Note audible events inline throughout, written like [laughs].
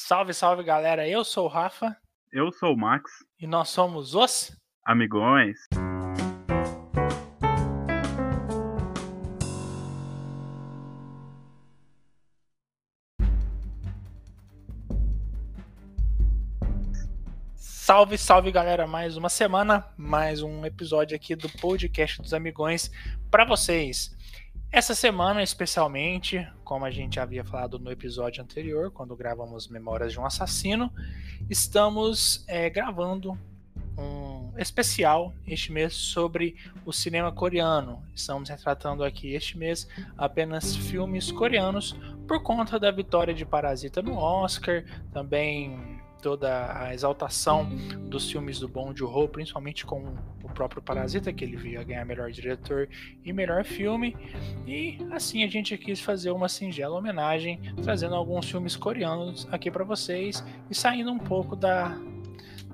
Salve, salve galera, eu sou o Rafa. Eu sou o Max. E nós somos os Amigões. Salve, salve galera, mais uma semana, mais um episódio aqui do podcast dos Amigões para vocês. Essa semana, especialmente, como a gente havia falado no episódio anterior, quando gravamos Memórias de um Assassino, estamos é, gravando um especial este mês sobre o cinema coreano. Estamos retratando aqui este mês apenas filmes coreanos por conta da vitória de Parasita no Oscar, também toda a exaltação dos filmes do Bong Joon-ho, principalmente com o próprio Parasita, que ele veio a ganhar melhor diretor e melhor filme. E assim a gente quis fazer uma singela homenagem, trazendo alguns filmes coreanos aqui para vocês e saindo um pouco da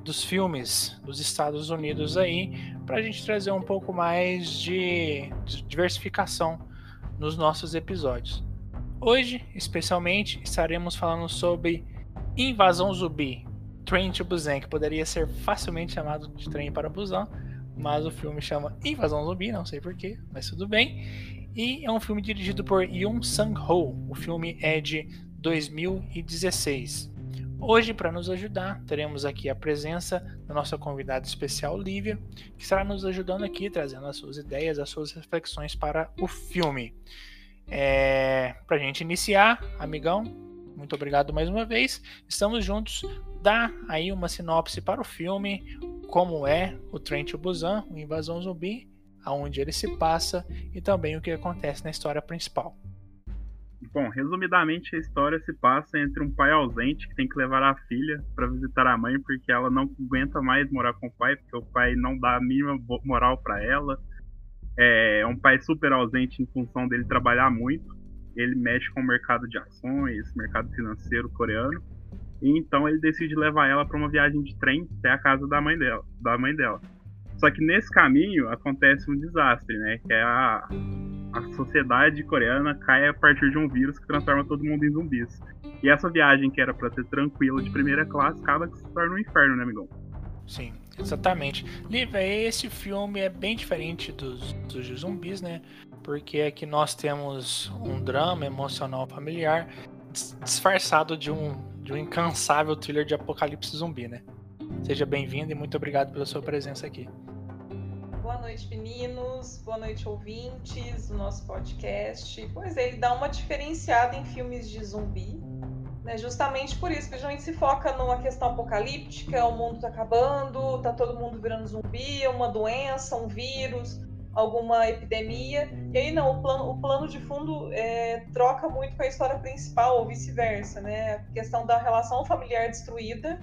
dos filmes dos Estados Unidos aí, para a gente trazer um pouco mais de diversificação nos nossos episódios. Hoje, especialmente, estaremos falando sobre Invasão Zumbi, Train to Busan, que poderia ser facilmente chamado de Trem para Busan, mas o filme chama Invasão Zumbi, não sei porquê, mas tudo bem. E é um filme dirigido por Yoon Sang-ho. O filme é de 2016. Hoje, para nos ajudar, teremos aqui a presença da nossa convidada especial, Lívia, que estará nos ajudando aqui, trazendo as suas ideias, as suas reflexões para o filme. É, para a gente iniciar, amigão, muito obrigado mais uma vez. Estamos juntos. Dá aí uma sinopse para o filme, como é o Trent Busan, o Invasão Zumbi, aonde ele se passa e também o que acontece na história principal. Bom, resumidamente a história se passa entre um pai ausente que tem que levar a filha para visitar a mãe porque ela não aguenta mais morar com o pai, porque o pai não dá a mínima moral para ela. É um pai super ausente em função dele trabalhar muito ele mexe com o mercado de ações, mercado financeiro coreano. E então ele decide levar ela para uma viagem de trem até a casa da mãe dela, da mãe dela. Só que nesse caminho acontece um desastre, né? Que é a, a sociedade coreana cai a partir de um vírus que transforma todo mundo em zumbis. E essa viagem que era para ser tranquila de primeira classe acaba que se torna um inferno, né, amigão? Sim, exatamente. Lívia, esse filme é bem diferente dos, dos zumbis, né? Porque aqui nós temos um drama emocional familiar disfarçado de um, de um incansável thriller de apocalipse zumbi, né? Seja bem-vindo e muito obrigado pela sua presença aqui. Boa noite, meninos. Boa noite, ouvintes do nosso podcast. Pois é, ele dá uma diferenciada em filmes de zumbi, né? Justamente por isso que a gente se foca numa questão apocalíptica, o mundo tá acabando, tá todo mundo virando zumbi, é uma doença, um vírus alguma epidemia. E aí não, o plano, o plano de fundo é, troca muito com a história principal, ou vice-versa, né? A questão da relação familiar destruída,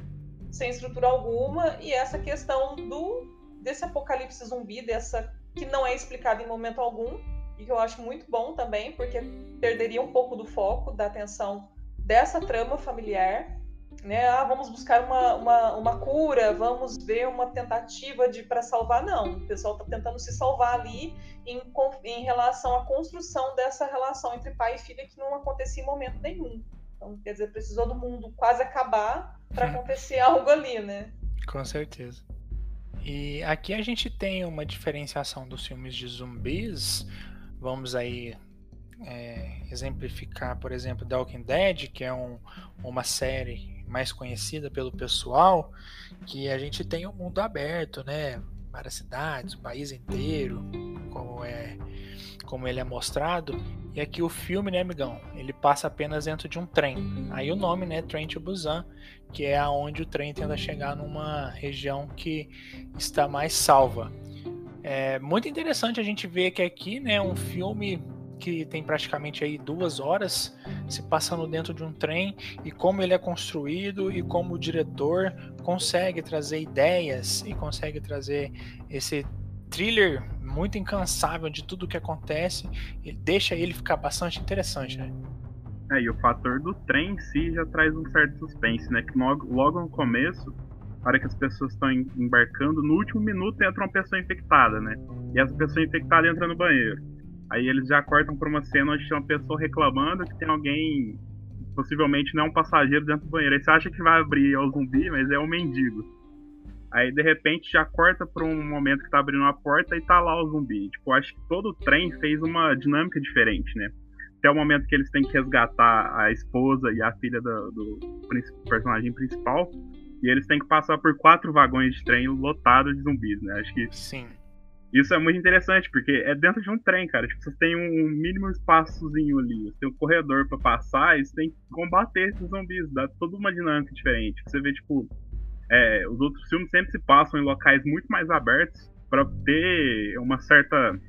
sem estrutura alguma, e essa questão do desse apocalipse zumbi, dessa que não é explicado em momento algum, e que eu acho muito bom também, porque perderia um pouco do foco, da atenção dessa trama familiar né? Ah, vamos buscar uma, uma, uma cura, vamos ver uma tentativa de para salvar. Não, o pessoal está tentando se salvar ali em, em relação à construção dessa relação entre pai e filha que não acontecia em momento nenhum. Então, quer dizer, precisou do mundo quase acabar para acontecer algo ali, né? Com certeza. E aqui a gente tem uma diferenciação dos filmes de zumbis. Vamos aí é, exemplificar, por exemplo, The Walking Dead, que é um, uma série mais conhecida pelo pessoal, que a gente tem um mundo aberto, né? Várias cidades, o país inteiro, como é como ele é mostrado. E aqui o filme, né, amigão? Ele passa apenas dentro de um trem. Aí o nome, né, Trem to Busan, que é aonde o trem tenta chegar numa região que está mais salva. É muito interessante a gente ver que aqui, né, um filme que tem praticamente aí duas horas se passando dentro de um trem e como ele é construído e como o diretor consegue trazer ideias e consegue trazer esse thriller muito incansável de tudo que acontece e deixa ele ficar bastante interessante, né? É, e o fator do trem em si já traz um certo suspense, né? Que logo, logo no começo, na hora que as pessoas estão embarcando, no último minuto entra uma pessoa infectada, né? E essa pessoa infectada entra no banheiro. Aí eles já cortam para uma cena onde tem uma pessoa reclamando que tem alguém possivelmente não é um passageiro dentro do banheiro. Aí você acha que vai abrir é o zumbi, mas é o mendigo. Aí de repente já corta para um momento que tá abrindo a porta e tá lá o zumbi. Tipo, acho que todo o trem fez uma dinâmica diferente, né? Até o momento que eles têm que resgatar a esposa e a filha do, do personagem principal. E eles têm que passar por quatro vagões de trem lotados de zumbis, né? Acho que Sim. Isso é muito interessante, porque é dentro de um trem, cara. Tipo, você tem um mínimo espaçozinho ali, você tem um corredor para passar e você tem que combater esses zumbis, dá toda uma dinâmica diferente. Você vê, tipo, é, os outros filmes sempre se passam em locais muito mais abertos para ter uma certa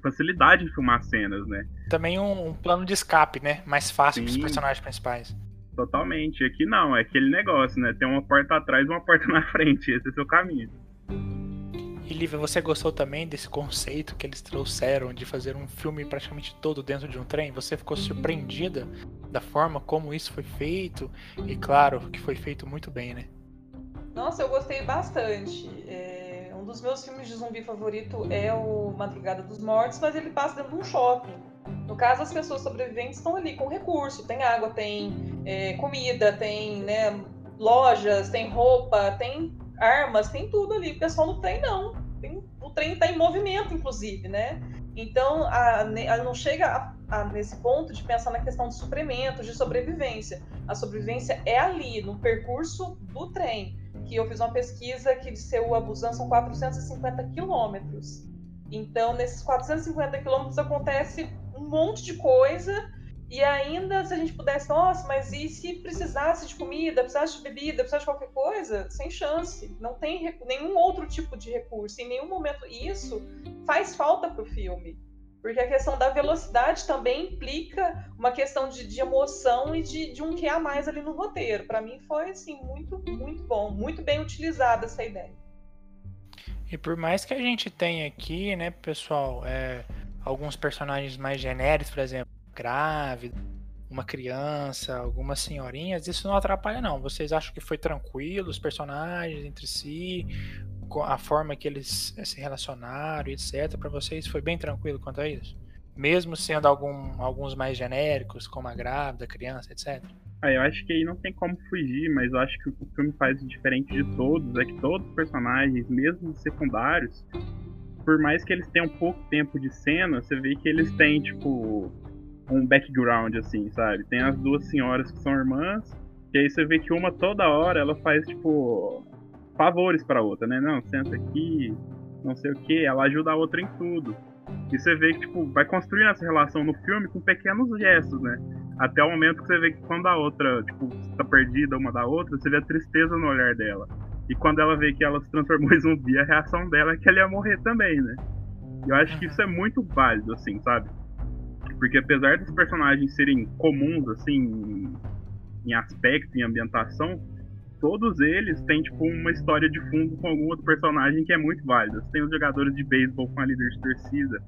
facilidade de filmar cenas, né? Também um, um plano de escape, né? Mais fácil para os personagens principais. Totalmente. Aqui não, é aquele negócio, né? Tem uma porta atrás e uma porta [laughs] na frente. Esse é o seu caminho. E Lívia, você gostou também desse conceito que eles trouxeram de fazer um filme praticamente todo dentro de um trem? Você ficou surpreendida da forma como isso foi feito? E claro que foi feito muito bem, né? Nossa, eu gostei bastante. É... Um dos meus filmes de zumbi favorito é o Madrugada dos Mortos, mas ele passa dentro de um shopping. No caso, as pessoas sobreviventes estão ali com recurso, tem água, tem é, comida, tem né, lojas, tem roupa, tem armas, tem tudo ali. O pessoal no trem não. Tem, o trem está em movimento, inclusive, né? Então, a, a não chega a, a, nesse ponto de pensar na questão de suprimento, de sobrevivência. A sobrevivência é ali, no percurso do trem. Que eu fiz uma pesquisa que de Seul a Busan são 450 quilômetros. Então, nesses 450 quilômetros acontece um monte de coisa e ainda, se a gente pudesse, nossa, mas e se precisasse de comida, precisasse de bebida, precisasse de qualquer coisa? Sem chance. Não tem nenhum outro tipo de recurso. Em nenhum momento isso faz falta para o filme. Porque a questão da velocidade também implica uma questão de, de emoção e de, de um que a mais ali no roteiro. Para mim foi assim muito, muito bom, muito bem utilizada essa ideia. E por mais que a gente tenha aqui, né, pessoal, é, alguns personagens mais genéricos, por exemplo, grávida, uma criança, algumas senhorinhas, isso não atrapalha não. Vocês acham que foi tranquilo os personagens entre si, a forma que eles eh, se relacionaram, etc. Para vocês foi bem tranquilo quanto a isso? Mesmo sendo algum, alguns mais genéricos, como a grávida, a criança, etc. Ah, eu acho que aí não tem como fugir, mas eu acho que o que o filme faz diferente de todos é que todos os personagens, mesmo secundários, por mais que eles tenham pouco tempo de cena, você vê que eles têm, tipo, um background, assim, sabe? Tem as duas senhoras que são irmãs, e aí você vê que uma toda hora ela faz, tipo, favores pra outra, né? Não, senta aqui, não sei o que, ela ajuda a outra em tudo. E você vê que, tipo, vai construindo essa relação no filme com pequenos gestos, né? Até o momento que você vê que quando a outra, tipo, tá perdida uma da outra, você vê a tristeza no olhar dela. E quando ela vê que ela se transformou [laughs] em zumbi, a reação dela é que ela ia morrer também, né? E eu acho que isso é muito válido, assim, sabe? Porque apesar dos personagens serem comuns, assim, em aspecto, em ambientação, todos eles têm, tipo, uma história de fundo com algum outro personagem que é muito válida. Você tem os jogadores de beisebol com a líder de torcida,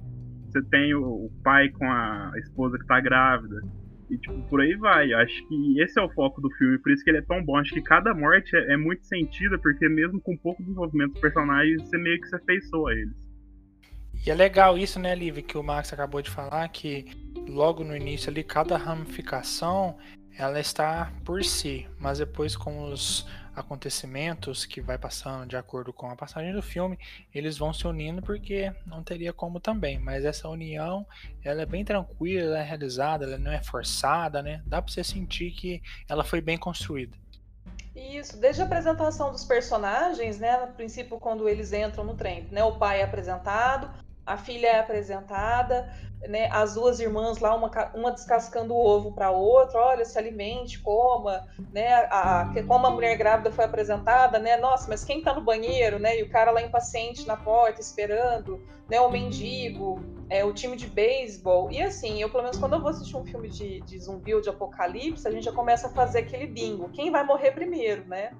você tem o, pai com a esposa que tá grávida, e, tipo, por aí vai. Acho que esse é o foco do filme, por isso que ele é tão bom. Acho que cada morte é, é muito sentida, porque mesmo com pouco desenvolvimento dos personagens, você meio que se afeiçoa a eles. E é legal isso, né, Liv, que o Max acabou de falar, que logo no início ali, cada ramificação ela está por si, mas depois com os acontecimentos que vai passando de acordo com a passagem do filme, eles vão se unindo porque não teria como também, mas essa união, ela é bem tranquila, ela é realizada, ela não é forçada, né? Dá para você sentir que ela foi bem construída. Isso, desde a apresentação dos personagens, né, no princípio quando eles entram no trem, né, o pai é apresentado, a filha é apresentada, né, as duas irmãs lá, uma, uma descascando o ovo para a outra, olha, se alimente, coma, né, a, a, como a mulher grávida foi apresentada, né, nossa, mas quem está no banheiro, né, e o cara lá impaciente na porta, esperando, né, o mendigo, é, o time de beisebol, e assim, eu pelo menos quando eu vou assistir um filme de, de zumbi ou de apocalipse, a gente já começa a fazer aquele bingo, quem vai morrer primeiro, né,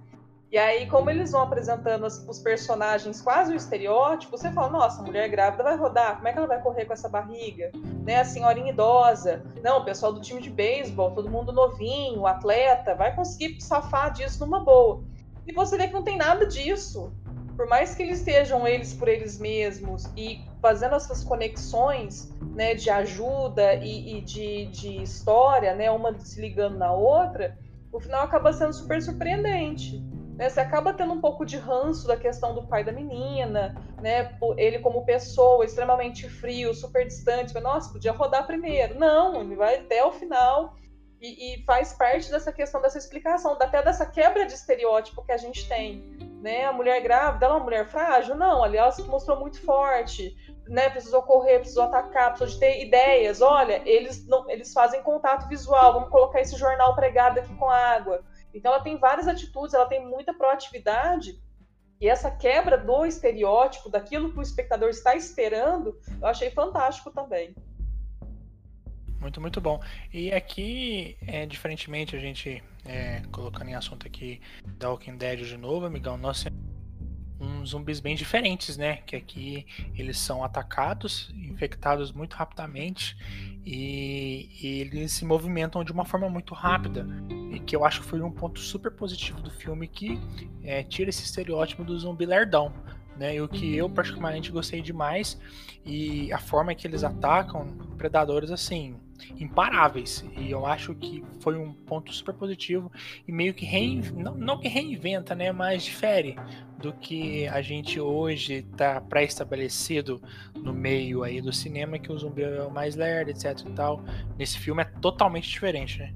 e aí, como eles vão apresentando os personagens quase o estereótipo, você fala, nossa, mulher grávida vai rodar, como é que ela vai correr com essa barriga? Né? A senhorinha idosa, não, o pessoal do time de beisebol, todo mundo novinho, atleta, vai conseguir safar disso numa boa. E você vê que não tem nada disso. Por mais que eles estejam eles por eles mesmos e fazendo essas conexões né, de ajuda e, e de, de, história, né, uma se ligando na outra, o final acaba sendo super surpreendente. Né? Você acaba tendo um pouco de ranço da questão do pai da menina, né? ele como pessoa extremamente frio, super distante, mas, nossa, podia rodar primeiro. Não, ele vai até o final e, e, faz parte dessa questão dessa explicação, até dessa quebra de estereótipo que a gente tem. Né? A mulher grávida, ela é uma mulher frágil? Não, ali ela se mostrou muito forte, né? precisou correr, precisou atacar, precisou de ter ideias. Olha, eles, não, eles fazem contato visual, vamos colocar esse jornal pregado aqui com água. Então ela tem várias atitudes, ela tem muita proatividade. E essa quebra do estereótipo, daquilo que o espectador está esperando, eu achei fantástico também. Muito, muito bom. E aqui, é, diferentemente, a gente é, colocando em assunto aqui da Walking Dead de novo, amigão, nós zumbis bem diferentes, né? Que aqui eles são atacados, infectados muito rapidamente e, e, eles se movimentam de uma forma muito rápida. E que eu acho que foi um ponto super positivo do filme que é, tira esse estereótipo do zumbi lerdão. Né, e o que eu particularmente gostei demais e a forma que eles atacam predadores assim imparáveis. E eu acho que foi um ponto super positivo e meio que reinventa, não, não que reinventa, né, mas difere do que a gente hoje está pré-estabelecido no meio aí do cinema, que o zumbi é o mais lerdo, etc e tal. Nesse filme é totalmente diferente, né?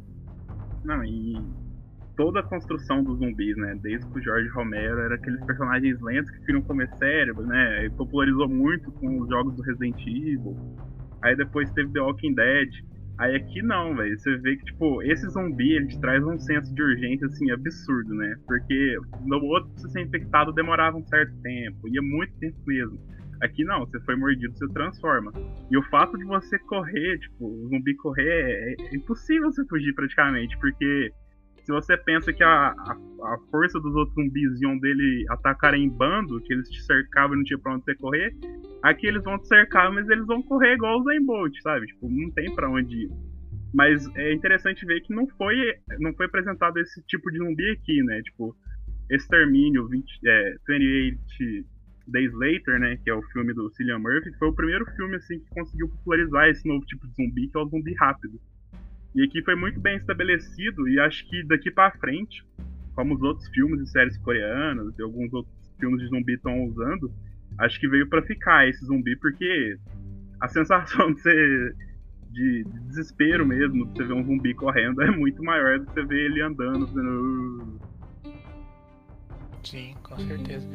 Não, e toda a construção dos zumbis, né? Desde que o Jorge Romero era aqueles personagens lentos que queriam comer cérebro, né? E popularizou muito com os jogos do Resident Evil. Aí depois teve The Walking Dead. Aí aqui não, velho. Você vê que, tipo, esse zumbi, ele te traz um senso de urgência, assim, absurdo, né? Porque no outro, se ser infectado, demorava um certo tempo. Ia muito tempo mesmo. Aqui não, você foi mordido, você transforma. E o fato de você correr, tipo, o zumbi correr, é, é impossível você fugir praticamente, porque se você pensa que a, a, a, força dos outros zumbis iam dele atacarem em bando, que eles te cercavam e não tinha pra onde você correr, aqui eles vão te cercar, mas eles vão correr igual o Zayn Bolt, sabe? Tipo, não tem pra onde ir. Mas é interessante ver que não foi, não foi apresentado esse tipo de zumbi aqui, né? Tipo, Extermínio 20, é, 28 Days Later, né? Que é o filme do Cillian Murphy, foi o primeiro filme assim que conseguiu popularizar esse novo tipo de zumbi, que é o zumbi rápido. E aqui foi muito bem estabelecido e acho que daqui para frente, como os outros filmes e séries coreanas e alguns outros filmes de zumbi estão usando, acho que veio para ficar esse zumbi porque a sensação [laughs] de ser de, de, desespero mesmo, de você ver um zumbi correndo, é muito maior do que você ver ele andando, fazendo... Sim, com certeza.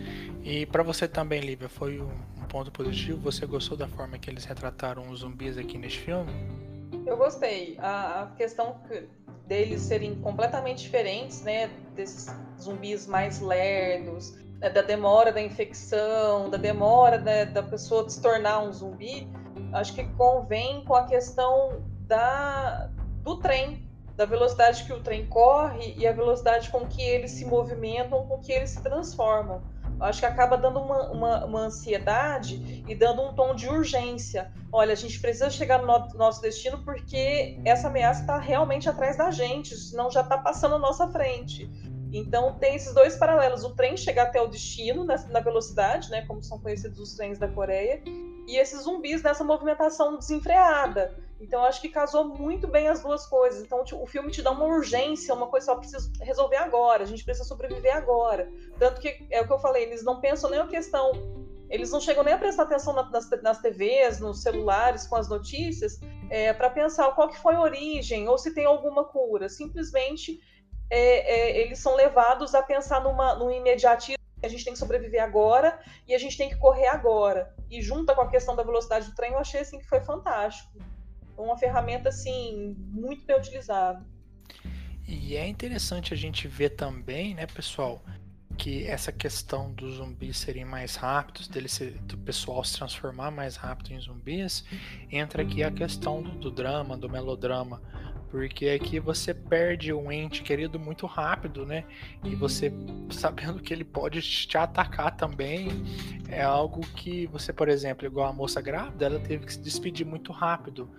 E para você também, Lívia, foi um ponto positivo? Você gostou da forma que eles retrataram os zumbis aqui neste filme? Eu gostei. A, a questão deles serem completamente diferentes, né? Desses zumbis mais lerdos, né, da demora da infecção, da demora né, da pessoa se tornar um zumbi, acho que convém com a questão da, do trem, da velocidade que o trem corre e a velocidade com que eles se movimentam, com que eles se transformam acho que acaba dando uma, uma, uma, ansiedade e dando um tom de urgência. Olha, a gente precisa chegar no nosso destino porque essa ameaça está realmente atrás da gente, senão já está passando à nossa frente. Então tem esses dois paralelos: o trem chegar até o destino na, na velocidade, né, como são conhecidos os trens da Coreia, e esses zumbis nessa movimentação desenfreada. Então acho que casou muito bem as duas coisas. Então o filme te dá uma urgência, uma coisa só precisa resolver agora, a gente precisa sobreviver agora. Tanto que é o que eu falei, eles não pensam nem a questão, eles não chegam nem a prestar atenção nas, nas TVs, nos celulares, com as notícias, é, para pensar qual que foi a origem ou se tem alguma cura. Simplesmente é, é, eles são levados a pensar numa, num imediatismo a gente tem que sobreviver agora e a gente tem que correr agora. E junta com a questão da velocidade do trem, eu achei assim que foi fantástico uma ferramenta assim muito bem utilizada. E é interessante a gente ver também, né, pessoal, que essa questão dos zumbis serem mais rápidos, dele ser, do pessoal se transformar mais rápido em zumbis, entra aqui a questão do, do drama, do melodrama, porque aqui você perde um ente querido muito rápido, né? E você sabendo que ele pode te atacar também, é algo que você, por exemplo, igual a moça grávida, ela teve que se despedir muito rápido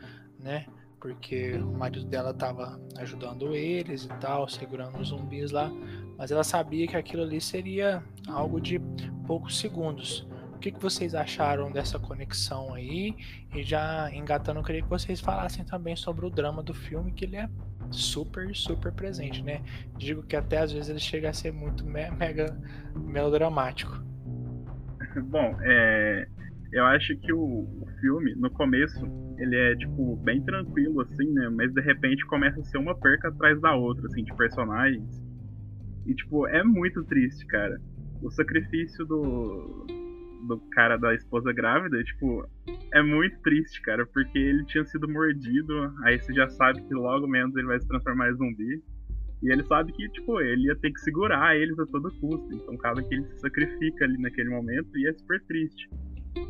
né? Porque o marido dela estava ajudando eles e tal, segurando os zumbis lá, mas ela sabia que aquilo ali seria algo de poucos segundos. que, que vocês acharam dessa conexão aí? E já engatando, eu queria que vocês falassem também sobre o drama do filme, que ele é super, super presente, né? Digo que até às vezes ele chega a ser muito me mega melodramático. [laughs] Bom, é, eu acho que o, o, filme, no começo, ele é, tipo, bem tranquilo, assim, né? Mas de repente começa a ser uma perca atrás da outra, assim, de personagens. E, tipo, é muito triste, cara. O sacrifício do, do cara da esposa grávida, tipo, é muito triste, cara, porque ele tinha sido mordido, aí você já sabe que logo menos ele vai se transformar em zumbi. E ele sabe que, tipo, ele ia ter que segurar eles a todo custo. Então acaba que ele se sacrifica ali naquele momento e é super triste.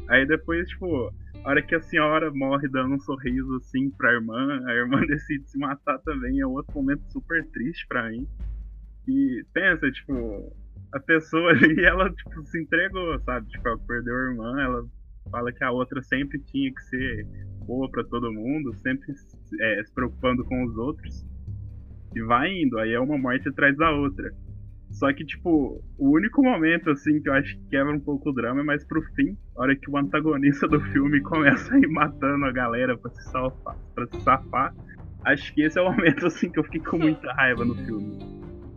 Aí depois, tipo, a hora que a senhora morre dando um sorriso assim pra irmã, a irmã [laughs] decide se matar também, é outro momento super triste pra mim. E pensa, tipo, a pessoa [laughs] ali, ela, tipo, se entregou, sabe? Tipo, ela perdeu a irmã, ela fala que a outra sempre tinha que ser boa para todo mundo, sempre é, se preocupando com os outros. E vai indo, aí é uma morte atrás da outra. Só que, tipo, o único momento, assim, que eu acho que quebra um pouco o drama é mais pro fim, a hora que o antagonista do filme [laughs] começa a ir matando a galera pra se salvar, pra se safar. Acho que esse é o momento, assim, que eu fiquei com muita raiva no filme.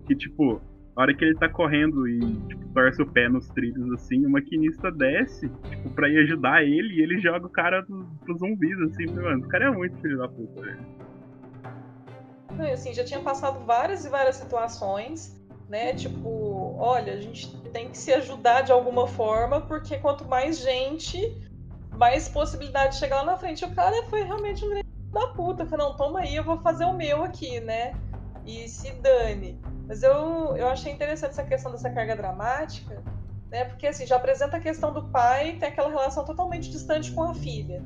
Que, tipo, a hora que ele tá correndo e, tipo, torce o pé nos trilhos, assim, o maquinista desce, tipo, pra ir ajudar ele e ele joga o cara pro, pros zumbis, assim, mano, o cara é muito filho da puta, velho. Assim, já tinha passado várias e várias situações, né? Tipo, olha, a gente tem que se ajudar de alguma forma, porque quanto mais gente, mais possibilidade de chegar lá na frente. O cara foi realmente um da puta. Falei, não, toma aí, eu vou fazer o meu aqui, né? E se dane. Mas eu, eu achei interessante essa questão dessa carga dramática, né? Porque assim, já apresenta a questão do pai tem aquela relação totalmente distante com a filha.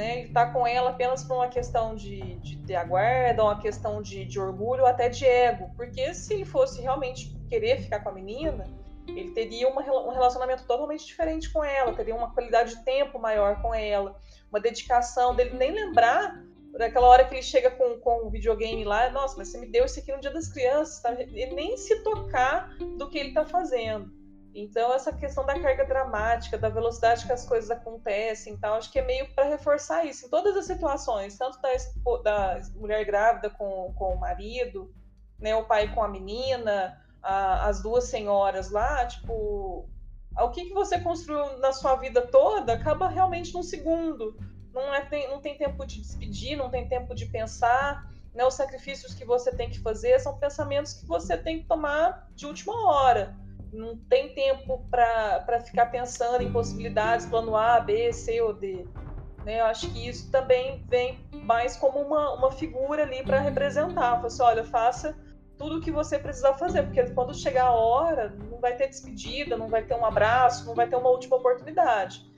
Né? Ele está com ela apenas por uma questão de, de ter a guarda, uma questão de, de orgulho, até de ego. Porque se ele fosse realmente querer ficar com a menina, ele teria uma, um relacionamento totalmente diferente com ela, teria uma qualidade de tempo maior com ela, uma dedicação dele nem lembrar Naquela hora que ele chega com, com o videogame lá, nossa, mas você me deu isso aqui no Dia das Crianças, tá? Nem se tocar do que ele tá fazendo. Então, essa questão da carga dramática, da velocidade que as coisas acontecem então acho que é meio para reforçar isso em todas as situações, tanto da, da mulher grávida com, com o marido, né, o pai com a menina, a, as duas senhoras lá, tipo, o que, que você construiu na sua vida toda acaba realmente num segundo não, é, tem, não tem tempo de despedir, não tem tempo de pensar. Né? Os sacrifícios que você tem que fazer são pensamentos que você tem que tomar de última hora. Não tem tempo para ficar pensando em possibilidades, plano A, B, C ou D. Né? Eu acho que isso também vem mais como uma, uma figura ali para representar. Fala assim, olha, faça tudo o que você precisar fazer, porque quando chegar a hora, não vai ter despedida, não vai ter um abraço, não vai ter uma última oportunidade.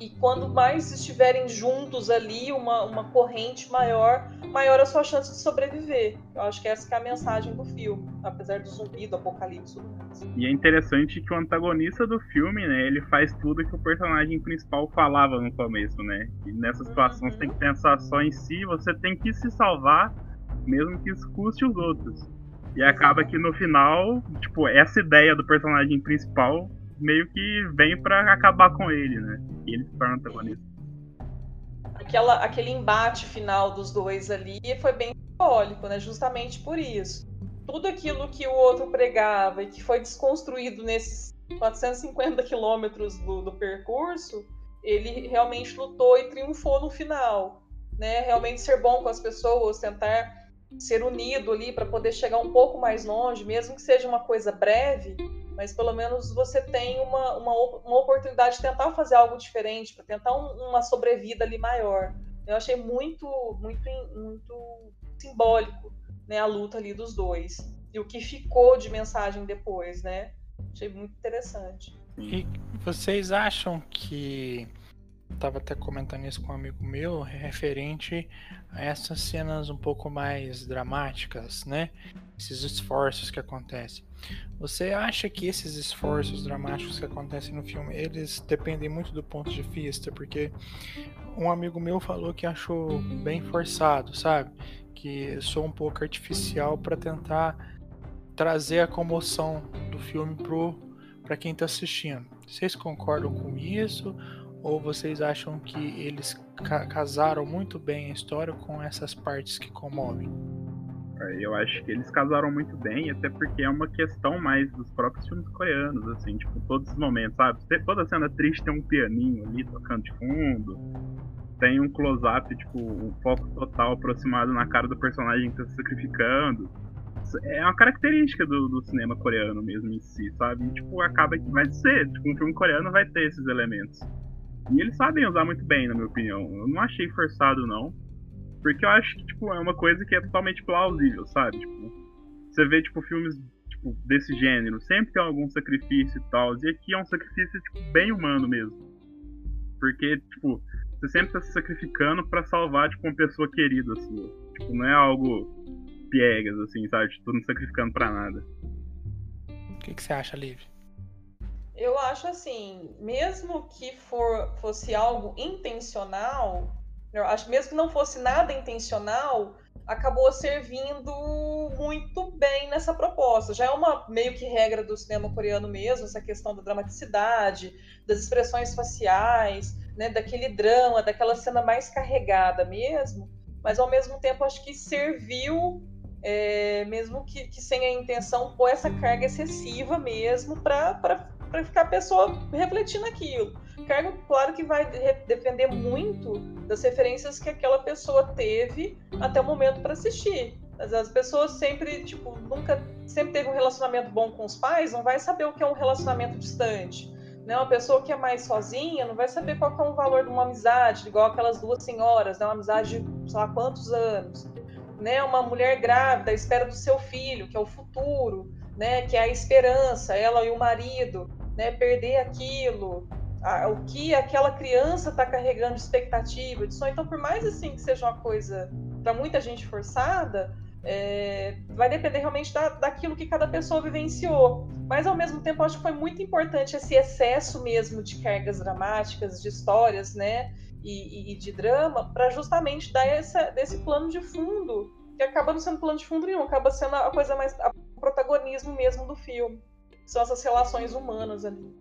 E quando mais estiverem juntos ali, uma, uma corrente maior, maior a sua chance de sobreviver. Eu acho que essa que é a mensagem do filme, apesar do zumbi, do apocalipse. E é interessante que o antagonista do filme, né, ele faz tudo que o personagem principal falava no começo, né? E nessa situação uhum. você tem que pensar só em si, você tem que se salvar, mesmo que isso custe os outros. E acaba que no final, tipo, essa ideia do personagem principal meio que vem para acabar com ele, né? E ele se torna antagonista. Aquela, aquele embate final dos dois ali foi bem simbólico, né? Justamente por isso. Tudo aquilo que o outro pregava e que foi desconstruído nesses 450 quilômetros do, do percurso, ele realmente lutou e triunfou no final. Né? Realmente ser bom com as pessoas, tentar ser unido ali para poder chegar um pouco mais longe, mesmo que seja uma coisa breve, mas pelo menos você tem uma, uma, uma oportunidade de tentar fazer algo diferente, para tentar um, uma sobrevida ali maior. Eu achei muito, muito, muito simbólico né, a luta ali dos dois. E o que ficou de mensagem depois, né? Achei muito interessante. E vocês acham que estava até comentando isso com um amigo meu, referente a essas cenas um pouco mais dramáticas, né? Esses esforços que acontecem. Você acha que esses esforços dramáticos que acontecem no filme, eles dependem muito do ponto de vista? Porque um amigo meu falou que achou bem forçado, sabe? Que sou um pouco artificial para tentar trazer a comoção do filme pro para quem está assistindo. Vocês concordam com isso? Ou vocês acham que eles ca casaram muito bem a história com essas partes que comovem? Eu acho que eles casaram muito bem, até porque é uma questão mais dos próprios filmes coreanos, assim, tipo, todos os momentos, sabe? Toda cena triste tem um pianinho ali tocando de fundo, tem um close-up, tipo, um foco total aproximado na cara do personagem que tá se sacrificando. É uma característica do, do cinema coreano mesmo em si, sabe? E, tipo, acaba que vai ser, tipo, um filme coreano vai ter esses elementos. E eles sabem usar muito bem, na minha opinião. Eu não achei forçado, não. Porque eu acho que, tipo, é uma coisa que é totalmente plausível, sabe? Tipo, você vê, tipo, filmes tipo, desse gênero, sempre tem algum sacrifício e tal. E aqui é um sacrifício, tipo, bem humano mesmo. Porque, tipo, você sempre tá se sacrificando para salvar, tipo, uma pessoa querida sua. Tipo, não é algo piegas, assim, sabe? Tipo, não sacrificando pra nada. O que, que você acha, Liv? Eu acho assim, mesmo que for, fosse algo intencional, eu acho mesmo que não fosse nada intencional, acabou servindo muito bem nessa proposta. Já é uma meio que regra do cinema coreano mesmo, essa questão da dramaticidade, das expressões faciais, né, daquele drama, daquela cena mais carregada mesmo. Mas ao mesmo tempo acho que serviu, é, mesmo que, que, sem a intenção, pôr essa carga excessiva mesmo para para ficar a pessoa refletindo aquilo. Cargo, claro que vai depender muito das referências que aquela pessoa teve até o momento para assistir. Mas as pessoas sempre, tipo, nunca, sempre teve um relacionamento bom com os pais, não vai saber o que é um relacionamento distante. Né? Uma pessoa que é mais sozinha não vai saber qual é o valor de uma amizade, igual aquelas duas senhoras, né? uma amizade de sei lá quantos anos. Né? Uma mulher grávida à espera do seu filho, que é o futuro, né? que é a esperança, ela e o marido né, perder aquilo, a, o que aquela criança está carregando de expectativa, de sonho. Então, por mais assim que seja uma coisa para muita gente forçada, é, vai depender realmente da, daquilo que cada pessoa vivenciou. Mas ao mesmo tempo, acho que foi muito importante esse excesso mesmo de cargas dramáticas, de histórias, né? E, e de drama, para justamente dar essa, desse plano de fundo, que acaba não sendo plano de fundo nenhum, acaba sendo a coisa mais. o protagonismo mesmo do filme são essas relações humanas ali.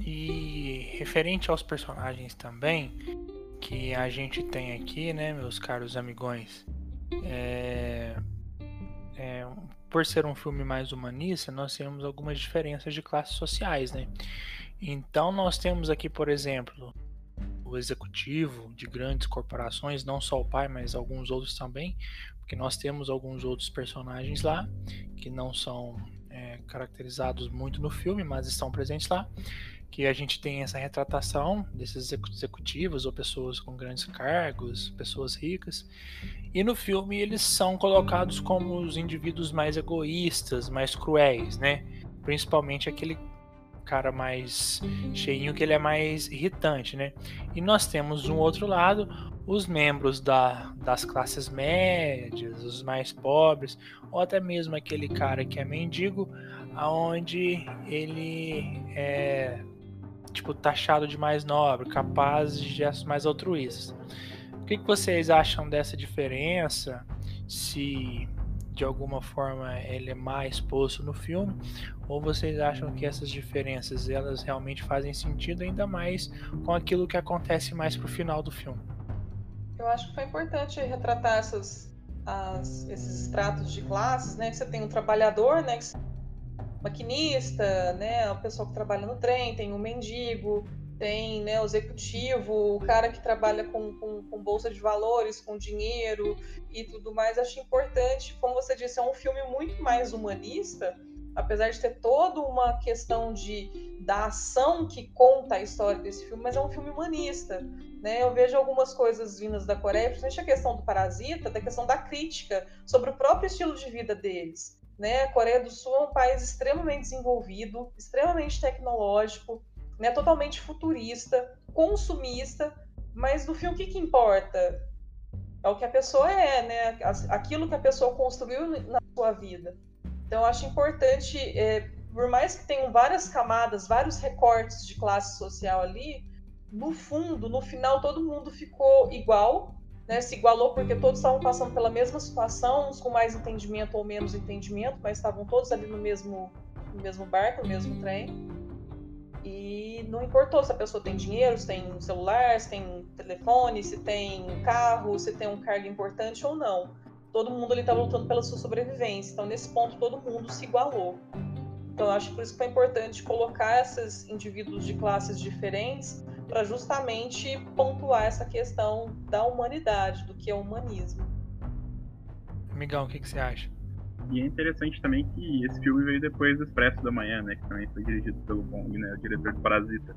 E referente aos personagens também, que a gente tem aqui, né, meus caros amigões, é, é, por ser um filme mais humanista, nós temos algumas diferenças de classes sociais, né? Então nós temos aqui, por exemplo, o executivo de grandes corporações, não só o pai, mas alguns outros também, porque nós temos alguns outros personagens lá que não são caracterizados muito no filme, mas estão presentes lá, que a gente tem essa retratação desses executivos ou pessoas com grandes cargos, pessoas ricas, e no filme eles são colocados como os indivíduos mais egoístas, mais cruéis, né? Principalmente aquele cara mais cheinho que ele é mais irritante, né? E nós temos um outro lado os membros da, das classes médias, os mais pobres, ou até mesmo aquele cara que é mendigo, aonde ele é tipo taxado de mais nobre, capaz de gestos mais altruístas. O que, que vocês acham dessa diferença? Se de alguma forma ele é mais posto no filme, ou vocês acham que essas diferenças elas realmente fazem sentido ainda mais com aquilo que acontece mais pro final do filme? Eu acho que foi importante retratar essas, as, esses estratos de classes, né? Que você tem um trabalhador, né? Que maquinista, né? A pessoa que trabalha no trem, tem o um mendigo, tem né, o executivo, o cara que trabalha com, com, com, bolsa de valores, com dinheiro e tudo mais. Acho importante, como você disse, é um filme muito mais humanista, apesar de ter toda uma questão de da ação que conta a história desse filme, mas é um filme humanista. Né? Eu vejo algumas coisas vindas da Coreia, principalmente a questão do parasita, da questão da crítica sobre o próprio estilo de vida deles. Né? A Coreia do Sul é um país extremamente desenvolvido, extremamente tecnológico, né? totalmente futurista, consumista, mas no filme o que, que importa? É o que a pessoa é, né? aquilo que a pessoa construiu na sua vida. Então, eu acho importante, é, por mais que tenham várias camadas, vários recortes de classe social ali, no fundo, no final, todo mundo ficou igual, né? Se igualou porque todos estavam passando pela mesma situação, uns com mais entendimento ou menos entendimento, mas estavam todos ali no mesmo, no mesmo barco, no mesmo trem. E não importou se a pessoa tem dinheiro, se tem um celular, se tem um telefone, se tem um carro, se tem um cargo importante ou não. Todo mundo ali estava lutando pela sua sobrevivência. Então, nesse ponto, todo mundo se igualou. Então, acho que por isso que foi importante colocar esses indivíduos de classes diferentes para justamente pontuar essa questão da humanidade, do que é o humanismo. Amigão, o que, que você acha? E é interessante também que esse filme veio depois do Expresso da Manhã, né? Que também foi dirigido pelo Bong, né? O diretor do Parasita.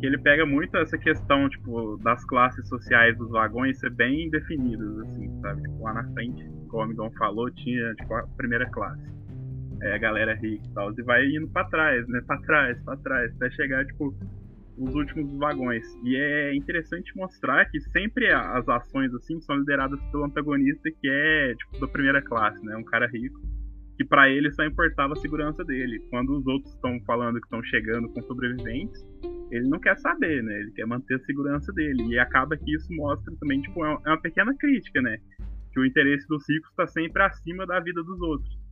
Que ele pega muito essa questão, tipo, das classes sociais dos vagões ser bem definidas, assim, sabe? Tipo, lá na frente, como o amigão falou, tinha, tipo, a primeira classe. É, a galera rica e tal. E vai indo pra trás, né? Pra trás, pra trás, até chegar, tipo, os últimos vagões. E é interessante mostrar que sempre as ações assim são lideradas pelo antagonista que é tipo da primeira classe, né? Um cara rico que para ele só importava a segurança dele. Quando os outros estão falando que estão chegando com sobreviventes, ele não quer saber, né? Ele quer manter a segurança dele. E acaba que isso mostra também, tipo, é uma pequena crítica, né? Que o interesse dos ricos está sempre acima da vida dos outros.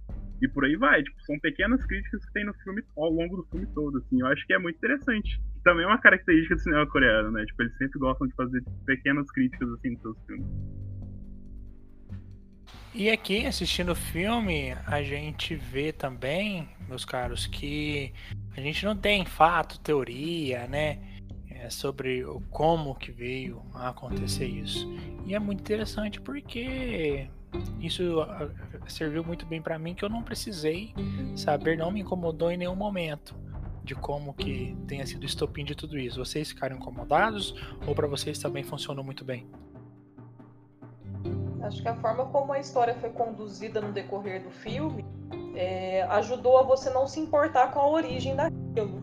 E por aí vai, tipo, são pequenas críticas que tem no filme ao longo do filme todo, assim. Eu acho que é muito interessante. Também é uma característica do cinema coreano, né? Tipo, eles sempre gostam de fazer pequenas críticas assim nos seus filmes. E aqui, assistindo o filme, a gente vê também, meus caros, que a gente não tem fato, teoria, né? É, sobre o como que veio a acontecer isso. E é muito interessante porque isso ah, serviu muito bem para mim que eu não precisei saber, não me incomodou em nenhum momento de como que tenha sido o estopim de tudo isso. Vocês ficaram incomodados ou para vocês também funcionou muito bem? Acho que a forma como a história foi conduzida no decorrer do filme é, ajudou a você não se importar com a origem daquilo.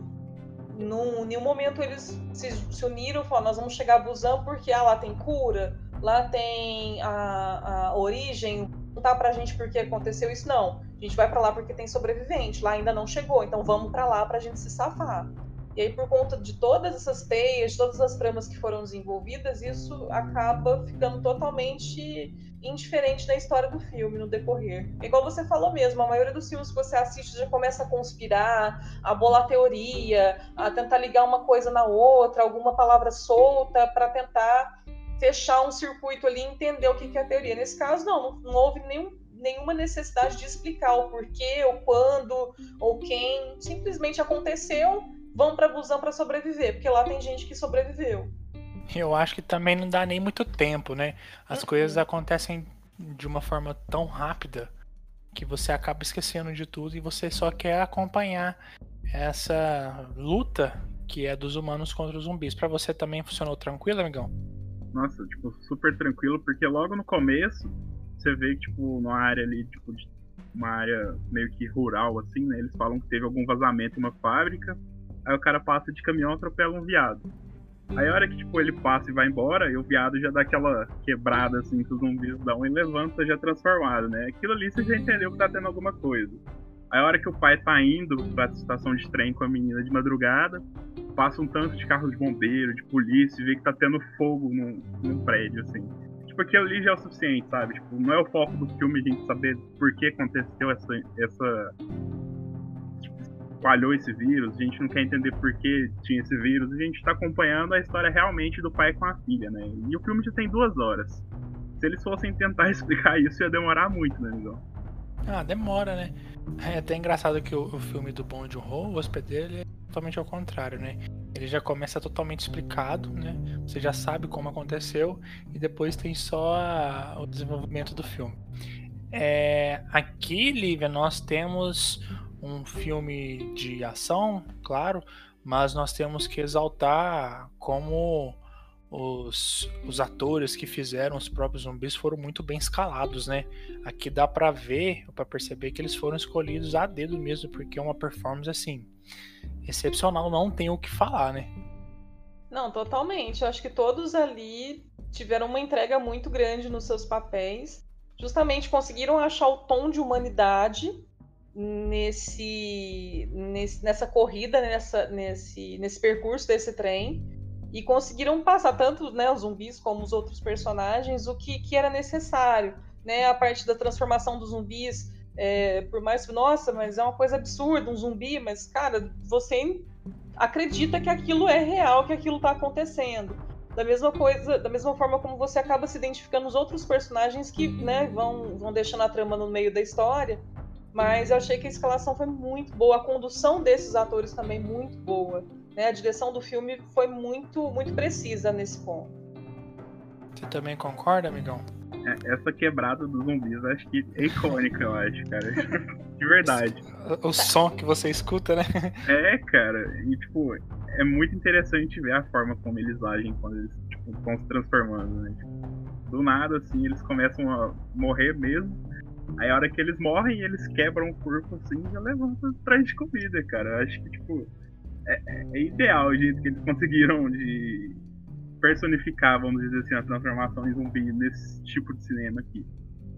Num, nenhum momento eles se, se uniram e falaram: nós vamos chegar a Busan porque ah, lá tem cura, lá tem a, a origem, contar pra gente por que aconteceu isso, não. A gente vai para lá porque tem sobrevivente, lá ainda não chegou, então vamos para lá pra gente se safar. E aí, por conta de todas essas teias, todas as tramas que foram desenvolvidas, isso acaba ficando totalmente indiferente da história do filme no decorrer. É igual você falou mesmo, a maioria dos filmes que você assiste já começa a conspirar, a bolar teoria, a tentar ligar uma coisa na outra, alguma palavra solta para tentar fechar um circuito ali e entender o que é a teoria. Nesse caso, não, não, houve nenhum, nenhuma necessidade de explicar o porquê, ou quando, ou quem. Simplesmente aconteceu, vão para Busan para sobreviver, porque lá tem gente que sobreviveu. Eu acho que também não dá nem muito tempo, né? As uhum. coisas acontecem de uma forma tão rápida que você acaba esquecendo de tudo e você só quer acompanhar essa luta que é dos humanos contra os zumbis. Para você também funcionou tranquilo, amigão? Nossa, tipo, super tranquilo, porque logo no começo você vê que, tipo, numa área ali, tipo, de uma área meio que rural, assim, né? Eles falam que teve algum vazamento em uma fábrica, aí o cara passa de caminhão e atropela um viado. Aí a hora que, tipo, ele passa e vai embora, e o viado já dá aquela quebrada, assim, que os zumbis dão e levanta já transformado, né? Aquilo ali você já entendeu que tá tendo alguma coisa. Aí a hora que o pai tá indo pra estação de trem com a menina de madrugada, passa um tanto de carro de bombeiro, de polícia, e vê que tá tendo fogo num, num prédio, assim. Tipo, aquilo ali já é o suficiente, sabe? Tipo, não é o foco do filme a gente saber por que aconteceu essa. essa falhou esse vírus, a gente não quer entender por que tinha esse vírus, a gente tá acompanhando a história realmente do pai com a filha, né? E o filme já tem duas horas. Se eles fossem tentar [laughs] explicar isso, ia demorar muito, né, Miguel? Ah, demora, né? É até engraçado que o, o filme do Bom de Ho, o hospedeiro, ele totalmente ao contrário, né? Ele já começa totalmente explicado, né? Você já sabe como aconteceu e depois tem só a, o desenvolvimento do filme. É, aqui, Lívia, nós temos um filme de ação, claro, mas nós temos que exaltar como os, os atores que fizeram os próprios zumbis foram muito bem escalados, né? Aqui dá para ver, para perceber que eles foram escolhidos a dedo mesmo, porque é uma performance assim excepcional, não tem o que falar, né? Não, totalmente. Eu acho que todos ali tiveram uma entrega muito grande nos seus papéis. Justamente conseguiram achar o tom de humanidade nesse, nesse nessa corrida, nessa, nesse, nesse percurso desse trem e conseguiram passar tanto né, os zumbis como os outros personagens o que, que era necessário. Né? A parte da transformação dos zumbis, é, por mais que, nossa, mas é uma coisa absurda, um zumbi, mas, cara, você acredita que aquilo é real, que aquilo está acontecendo. Da mesma coisa, da mesma forma como você acaba se identificando os outros personagens que né, vão, vão deixando a trama no meio da história. Mas eu achei que a escalação foi muito boa, a condução desses atores também muito boa. Né? A direção do filme foi muito, muito precisa nesse ponto. Você também concorda, amigão? É, essa quebrada dos zumbis acho que é icônica, eu acho, cara. [laughs] De verdade. O, o som que você escuta, né? É, cara. E, tipo, é muito interessante ver a forma como eles agem quando eles tipo, estão se transformando, né? Do nada, assim, eles começam a morrer mesmo. Aí a hora que eles morrem, eles quebram o corpo assim e levantam atrás de comida, cara. Eu acho que, tipo, é, é, é ideal o jeito que eles [laughs] conseguiram de personificar, vamos dizer assim, a transformação em zumbi nesse tipo de cinema aqui.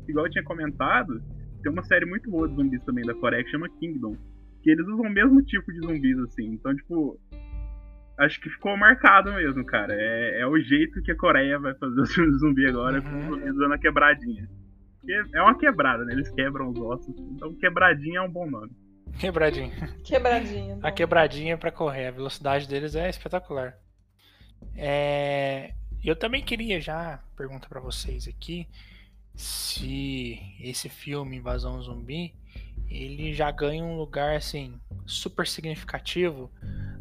Igual eu tinha comentado, tem uma série muito boa de zumbis também da Coreia que chama Kingdom. Que eles usam o mesmo tipo de zumbis, assim. Então, tipo, acho que ficou marcado mesmo, cara. É, é o jeito que a Coreia vai fazer o filme de zumbi agora, uhum. usando a quebradinha. Porque é uma quebrada, né? Eles quebram os ossos. Então, quebradinha é um bom nome. Quebradinha. Quebradinha. a quebradinha para correr. A velocidade deles é espetacular. É... Eu também queria já perguntar para vocês aqui se esse filme Invasão Zumbi ele já ganha um lugar assim super significativo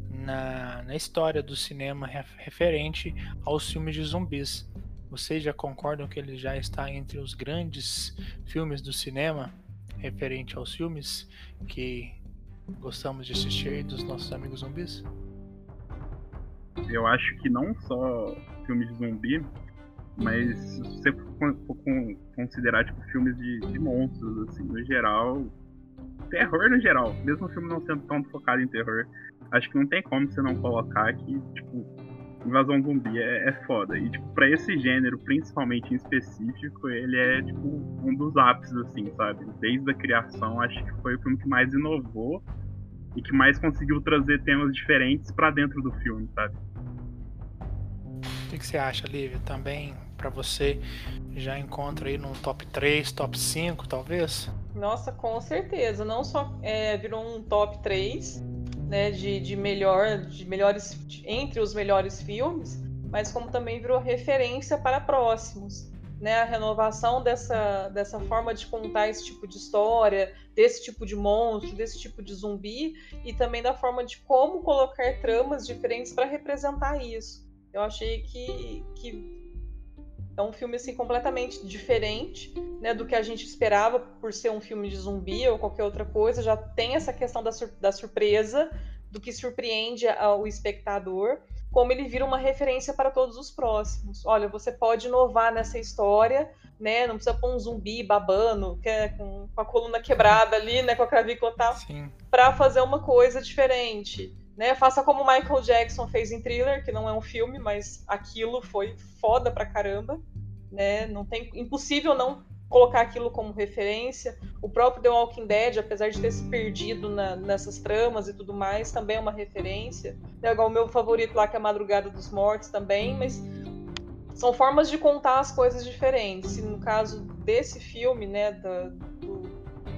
na, na história do cinema referente aos filmes de zumbis. Vocês já concordam que ele já está entre os grandes filmes do cinema referente aos filmes que gostamos de assistir dos nossos amigos zumbis? Eu acho que não só filmes de zumbi, mas se você for considerar tipo, filmes de, de monstros, assim, no geral, terror no geral, mesmo o filme não sendo tão focado em terror, acho que não tem como você não colocar que, tipo, invasão zumbi é, é foda. E, tipo, pra esse gênero, principalmente em específico, ele é, tipo, um dos ápices, assim, sabe? Desde a criação, acho que foi o filme que mais inovou e que mais conseguiu trazer temas diferentes para dentro do filme, sabe? O que, que você acha, Lívia? Também, para você, já encontra aí no top 3, top 5, talvez? Nossa, com certeza. Não só é, virou um top 3, né, de, de melhor, de melhores, de, entre os melhores filmes, mas como também virou referência para próximos. Né, a renovação dessa, dessa forma de contar esse tipo de história, desse tipo de monstro, desse tipo de zumbi, e também da forma de como colocar tramas diferentes para representar isso. Eu achei que, que é um filme assim completamente diferente, né, do que a gente esperava por ser um filme de zumbi ou qualquer outra coisa. Já tem essa questão da, sur da surpresa, do que surpreende o espectador, como ele vira uma referência para todos os próximos. Olha, você pode inovar nessa história, né? Não precisa pôr um zumbi babando, que é com, com a coluna quebrada ali, né, com a clavícula tal, para fazer uma coisa diferente. Né, faça como Michael Jackson fez em Thriller, que não é um filme, mas aquilo foi foda pra caramba, né? Não tem impossível não colocar aquilo como referência. O próprio The Walking Dead, apesar de ter se perdido na, nessas tramas e tudo mais, também é uma referência. Igual o meu favorito lá que é a Madrugada dos Mortos também, mas são formas de contar as coisas diferentes. E no caso desse filme, né, da,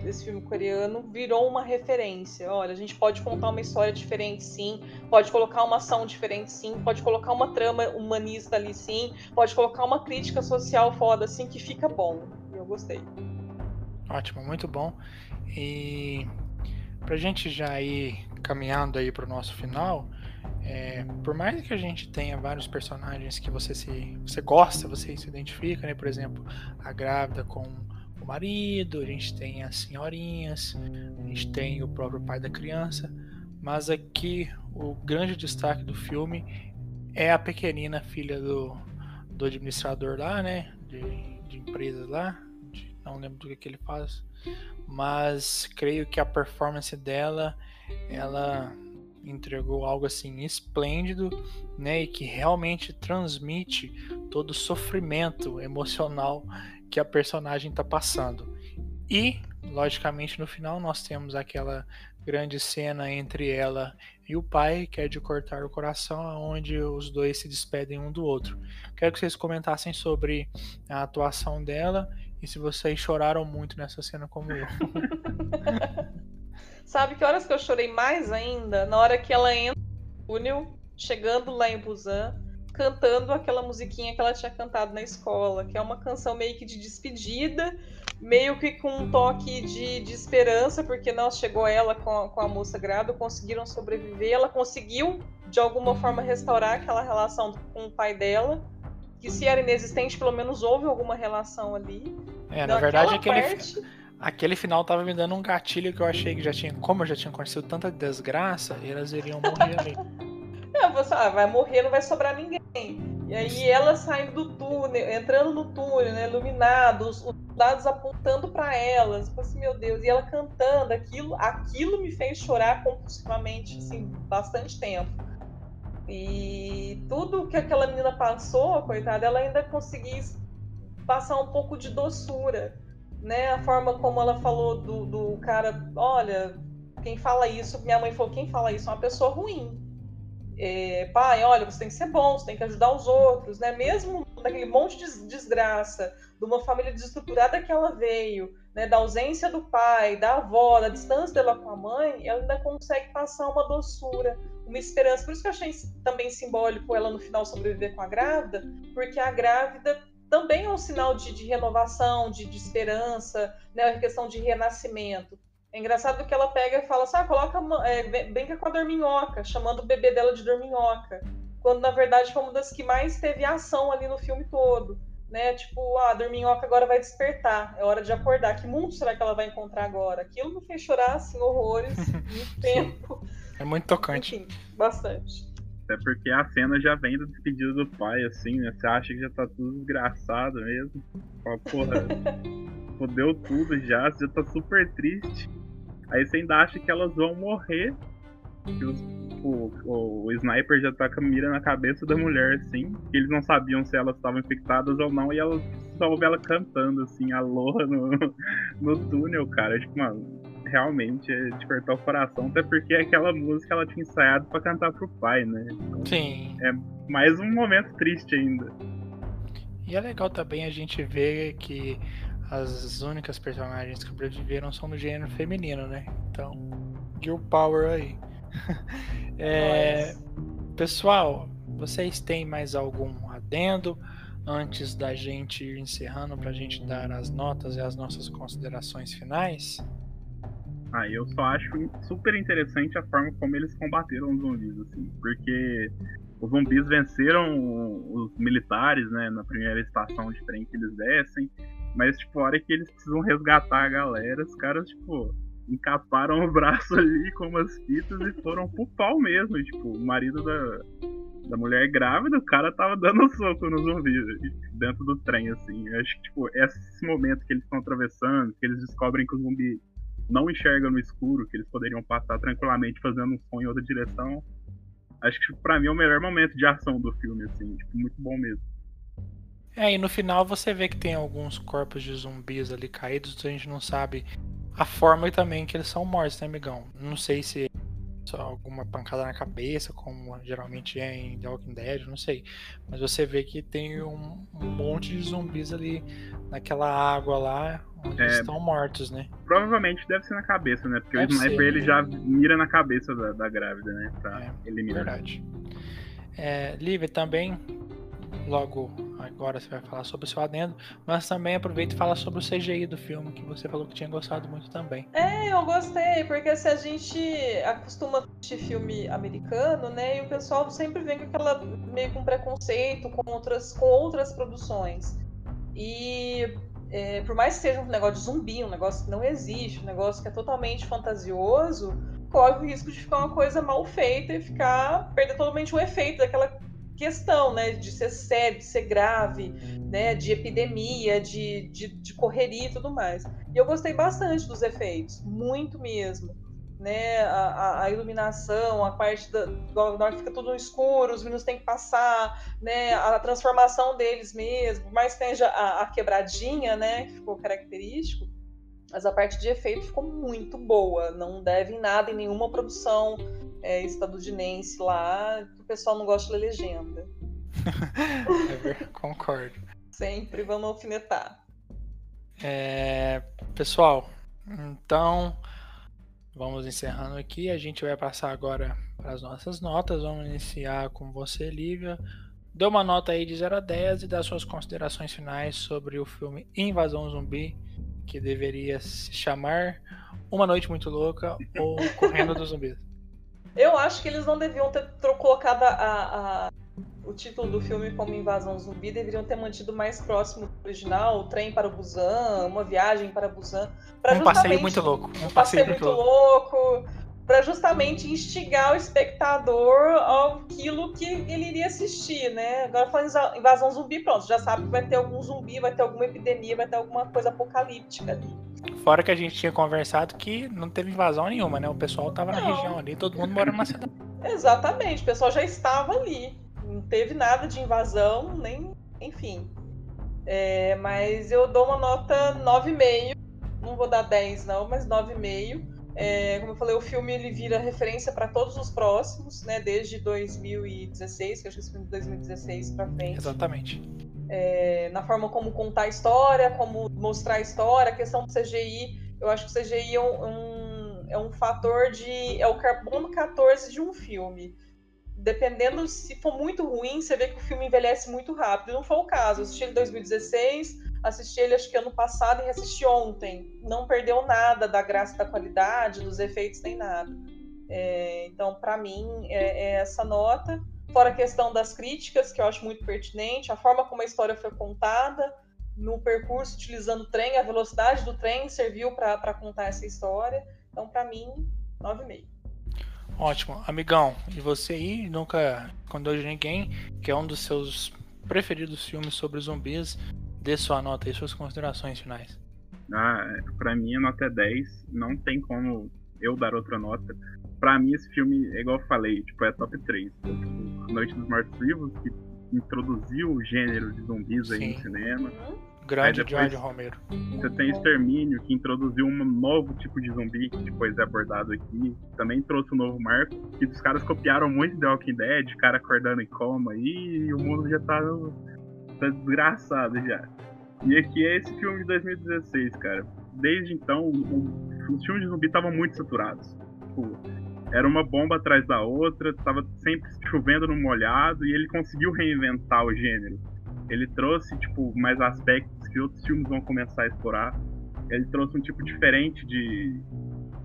desse filme coreano virou uma referência. Olha, a gente pode contar uma história diferente, sim, pode colocar uma ação diferente, sim, pode colocar uma trama humanista ali, sim, pode colocar uma crítica social foda, assim, que fica bom. Eu gostei. Ótimo, muito bom. E pra gente já ir caminhando aí pro nosso final, é, por mais que a gente tenha vários personagens que você se você gosta, você se identifica, né? Por exemplo, a grávida com o marido, a gente tem as senhorinhas, a gente tem o próprio pai da criança, mas aqui o grande destaque do filme é a pequenina filha do, do administrador lá, né? De, de empresas lá, não lembro do que, que ele faz, mas creio que a performance dela, ela entregou algo assim esplêndido, né, e que realmente transmite todo o sofrimento emocional que a personagem está passando. E, logicamente, no final nós temos aquela grande cena entre ela e o pai, que é de cortar o coração, onde os dois se despedem um do outro. Quero que vocês comentassem sobre a atuação dela e se vocês choraram muito nessa cena como eu. [laughs] Sabe que horas que eu chorei mais ainda? Na hora que ela entra túnel, chegando lá em Busan, cantando aquela musiquinha que ela tinha cantado na escola, que é uma canção meio que de despedida, meio que com um toque de, de esperança, porque não chegou ela com a, com a moça grávida, conseguiram sobreviver, ela conseguiu de alguma forma restaurar aquela relação com o pai dela, que se era inexistente, pelo menos houve alguma relação ali. É, na verdade, aquele, parte... aquele final tava me dando um gatilho que eu achei que já tinha, como já tinha acontecido tanta desgraça, elas iriam morrer ali. [laughs] Não, você, ah, vai morrer, não vai sobrar ninguém. E aí ela saindo do túnel, entrando no túnel, né, iluminado, os, dados apontando para elas. Tipo assim, meu Deus, e ela cantando, aquilo, aquilo me fez chorar compulsivamente, assim, bastante tempo. E tudo que aquela menina passou, coitada, ela ainda conseguiu passar um pouco de doçura, né? A forma como ela falou do, do cara, olha, quem fala isso, minha mãe falou, quem fala isso é uma pessoa ruim é, pai, olha, você tem que ser bom, você tem que ajudar os outros, né? Mesmo daquele monte de desgraça, de uma família desestruturada que ela veio, né? Da ausência do pai, da avó, da distância dela com a mãe, ela ainda consegue passar uma doçura, uma esperança. Por isso que eu achei também simbólico ela no final sobreviver com a grávida, porque a grávida também é um sinal de, de renovação, de, de esperança, né? A questão de renascimento. É engraçado que ela pega e fala assim: ah, coloca, é, brinca com a dorminhoca, chamando o bebê dela de dorminhoca. Quando na verdade foi uma das que mais teve ação ali no filme todo. Né? Tipo, ah, a dorminhoca agora vai despertar, é hora de acordar. Que mundo será que ela vai encontrar agora? Aquilo me fez chorar assim, horrores, [laughs] muito tempo. É muito tocante. Enfim, bastante. Até porque a cena já vem do despedido do pai, assim, né? Você acha que já tá tudo desgraçado mesmo. Fala, porra, [laughs] fodeu tudo já, você já tá super triste. Aí você ainda acha que elas vão morrer. Que os, o, o, o, sniper já tá com a mira na cabeça da mulher, assim. Que eles não sabiam se elas estavam infectadas ou não. E ela só ouve ela cantando, assim, a loa no, [laughs] no túnel, cara. Tipo, mano, realmente é despertar o coração. Até porque aquela música ela tinha ensaiado pra cantar pro pai, né? Então, Sim. É mais um momento triste ainda. E é legal também a gente ver que as únicas personagens que sobreviveram são do gênero feminino, né? Então, Girl Power aí. [laughs] é, pessoal, vocês têm mais algum adendo antes da gente ir encerrando para a gente dar as notas e as nossas considerações finais? Ah, eu só acho super interessante a forma como eles combateram os zumbis, assim, porque os zumbis venceram os militares, né, na primeira estação de trem que eles descem, mas, tipo, a hora que eles precisam resgatar a galera, os caras, tipo, encaparam o braço [laughs] ali com umas fitas e foram pro pau mesmo. Tipo, o marido da, da mulher grávida, o cara tava dando [laughs] soco no zumbi dentro do trem, assim. Eu acho que, tipo, esse momento que eles estão atravessando, que eles descobrem que o zumbi não enxerga no escuro, que eles poderiam passar tranquilamente fazendo um som em outra direção. Acho que, pra mim, é o melhor momento de ação do filme, assim. Tipo, muito bom mesmo. É, e no final você vê que tem alguns corpos de zumbis ali caídos, a gente não sabe a forma também que eles são mortos, né, amigão? Não sei se é só alguma pancada na cabeça, como geralmente é em The Walking Dead, não sei. Mas você vê que tem um, monte de zumbis ali naquela água lá, é, estão mortos, né? Provavelmente deve ser na cabeça, né? Porque deve o sniper ser, ele né? já mira na cabeça da, da grávida, né? Pra é, eliminar. Verdade. É, Lívia, também logo agora você vai falar sobre o seu adendo, mas também aproveita e fala sobre o CGI do filme, que você falou que tinha gostado muito também. É, eu gostei, porque se a gente acostuma assistir filme americano, né, e o pessoal sempre vem com aquela meio com preconceito com outras, com outras produções. E é, por mais que seja um negócio de zumbi, um negócio que não existe, um negócio que é totalmente fantasioso, corre o risco de ficar uma coisa mal feita e ficar perder totalmente o efeito daquela questão, né, de ser sério, de ser grave, né, de epidemia, de, de, de, correria e tudo mais. E eu gostei bastante dos efeitos, muito mesmo, né, a, a iluminação, a parte da, na hora que fica tudo no escuro, os meninos têm que passar, né, a transformação deles mesmo, mais que tenha a, a quebradinha, né, que ficou característico, mas a parte de efeito ficou muito boa, não deve nada em nenhuma produção é, estadunidense lá, que o pessoal não gosta ler legenda. [laughs] é, concordo. Sempre vamos alfinetar. É, pessoal, então vamos encerrando aqui. A gente vai passar agora para as nossas notas. Vamos iniciar com você, Lívia. Dê uma nota aí de 0 a 10 e dá suas considerações finais sobre o filme Invasão Zumbi, que deveria se chamar Uma Noite Muito Louca ou Correndo dos Zumbis. Eu acho que eles não deviam ter colocado a, a, o título do filme como Invasão Zumbi, deveriam ter mantido mais próximo do original, o trem para Busan, uma viagem para Busan. Um passeio muito louco. Um, passeio, passeio muito louco. louco para justamente instigar o espectador aquilo que ele iria assistir, né? Agora falando invasão zumbi, pronto, já sabe que vai ter algum zumbi, vai ter alguma epidemia, vai ter alguma coisa apocalíptica ali. Fora que a gente tinha conversado que não teve invasão nenhuma, né? O pessoal tava na região ali, todo mundo morando na cidade. Exatamente, o pessoal já estava ali. Não teve nada de invasão, nem. Enfim. É, mas eu dou uma nota 9,5. Não vou dar 10, não, mas 9,5 é, como eu falei, o filme ele vira referência para todos os próximos, né? Desde 2016, que eu acho que esse filme de 2016 para frente. Exatamente. É, na forma como contar a história, como mostrar a história, a questão do CGI, eu acho que o CGI é um, um, é um fator de. é o carbono 14 de um filme. Dependendo se for muito ruim, você vê que o filme envelhece muito rápido. Não foi o caso. Eu assisti ele em 2016 Assisti ele acho que ano passado e assisti ontem. Não perdeu nada da graça da qualidade, dos efeitos, nem nada. É, então, para mim, é, é, essa nota. Fora a questão das críticas, que eu acho muito pertinente, a forma como a história foi contada, no percurso utilizando o trem, a velocidade do trem serviu para contar essa história. Então, para mim, 9,5. Ótimo. Amigão, e você aí nunca contou de ninguém, que é um dos seus preferidos filmes sobre zumbis, Dê sua nota e suas considerações finais. Ah, pra mim a nota é 10. Não tem como eu dar outra nota. Pra mim esse filme, é igual eu falei, tipo, é top 3. Tipo, Noite dos Mortos Vivos, que introduziu o gênero de zumbis aí no cinema. Grande George Romero. Você tem Extermínio, que introduziu um novo tipo de zumbi, que depois é abordado aqui. Também trouxe um novo marco. E os caras copiaram muito The Walking Dead, cara acordando em coma aí, e o mundo já tá tá desgraçado já. E aqui é esse filme de 2016, cara. Desde então, os filmes de zumbi estavam muito saturados. Tipo, era uma bomba atrás da outra, tava sempre chovendo no molhado, e ele conseguiu reinventar o gênero. Ele trouxe, tipo, mais aspectos que outros filmes vão começar a explorar. Ele trouxe um tipo diferente de,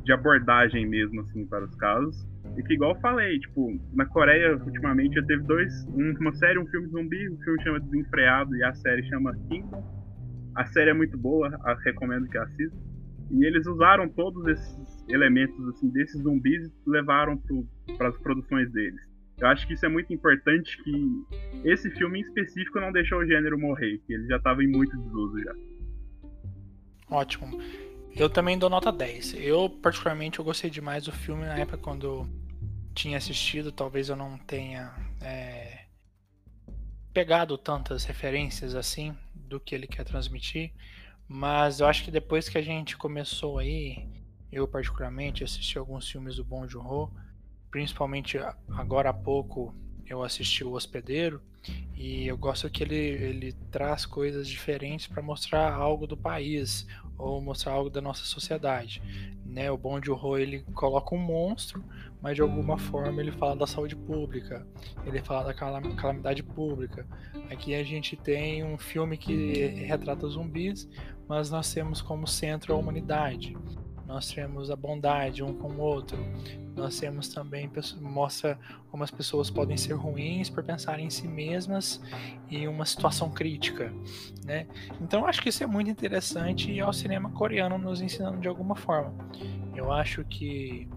de abordagem mesmo, assim, para os casos. E que, igual eu falei, tipo, na Coreia, ultimamente, já teve dois, uma série, um filme zumbi, o filme chama Desenfreado e a série chama Kingdom. A série é muito boa, recomendo que assista. E eles usaram todos esses elementos, assim, desses zumbis e levaram para as produções deles. Eu acho que isso é muito importante que esse filme em específico não deixou o gênero morrer, que ele já estava em muito desuso já. Ótimo. Eu também dou nota 10. Eu, particularmente, eu gostei demais do filme na época quando eu tinha assistido. Talvez eu não tenha é, pegado tantas referências assim do que ele quer transmitir. Mas eu acho que depois que a gente começou aí, eu particularmente assisti alguns filmes do Bong Joon-ho, principalmente agora há pouco eu assisti O Hospedeiro e eu gosto que ele, ele traz coisas diferentes para mostrar algo do país ou mostrar algo da nossa sociedade. Né? O Bong Joon-ho ele coloca um monstro, mas de alguma forma ele fala da saúde pública, ele fala da calamidade pública. Aqui a gente tem um filme que retrata zumbis, mas nós temos como centro a humanidade nós temos a bondade um com o outro, nós temos também, mostra como as pessoas podem ser ruins por pensarem em si mesmas em uma situação crítica, né? Então acho que isso é muito interessante e é o cinema coreano nos ensinando de alguma forma. Eu acho que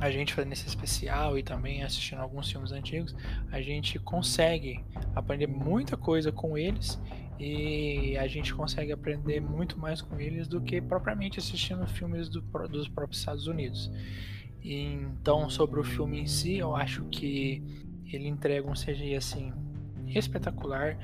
a gente fazendo esse especial e também assistindo alguns filmes antigos, a gente consegue aprender muita coisa com eles e a gente consegue aprender muito mais com eles do que propriamente assistindo filmes do, dos próprios Estados Unidos. E, então, sobre o filme em si, eu acho que ele entrega um CGI assim espetacular.